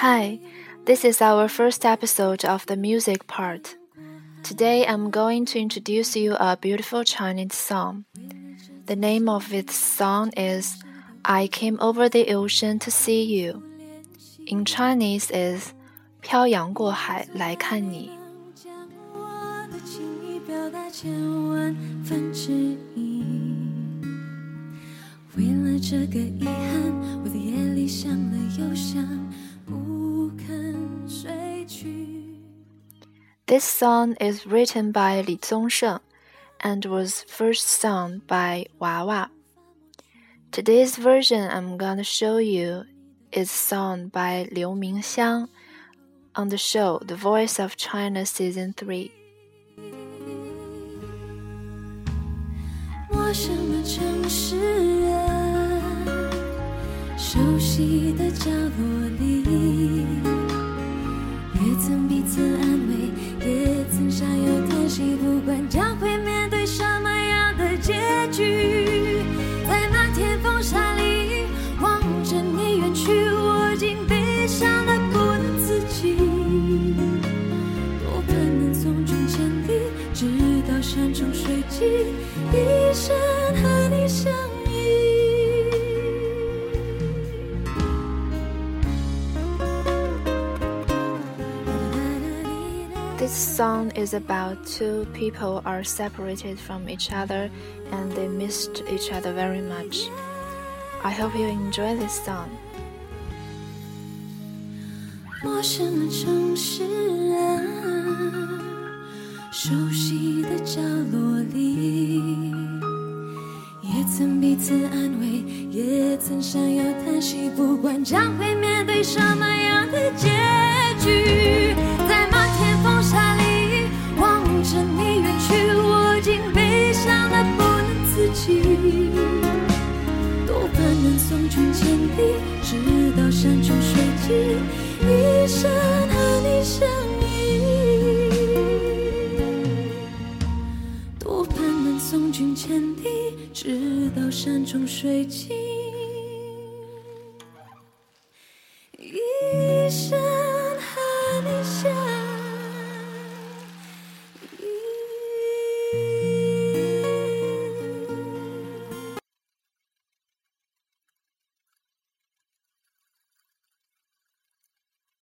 Hi, this is our first episode of the music part. Today I'm going to introduce you a beautiful Chinese song. The name of its song is I Came Over the Ocean to See You. In Chinese is 漂洋过海来看你。为了这个遗憾，我在夜里想了又想， This song is written by Li Zongsheng and was first sung by Wa Wa. Today's version I'm gonna show you is sung by Liu Mingxiang on the show The Voice of China Season 3. 陌生的城市啊，熟悉的角落里，也曾彼此 穷水尽。一生和你相依。This song is about two people are separated from each other and they missed each other very much. I hope you enjoy this song. 陌生的城市啊，熟悉的角落 次安慰，也曾想要叹息，不管将会面对什么样的结局，在漫天风沙里望着你远去，我竟悲伤得不能自己。送君千里。直到山穷水尽。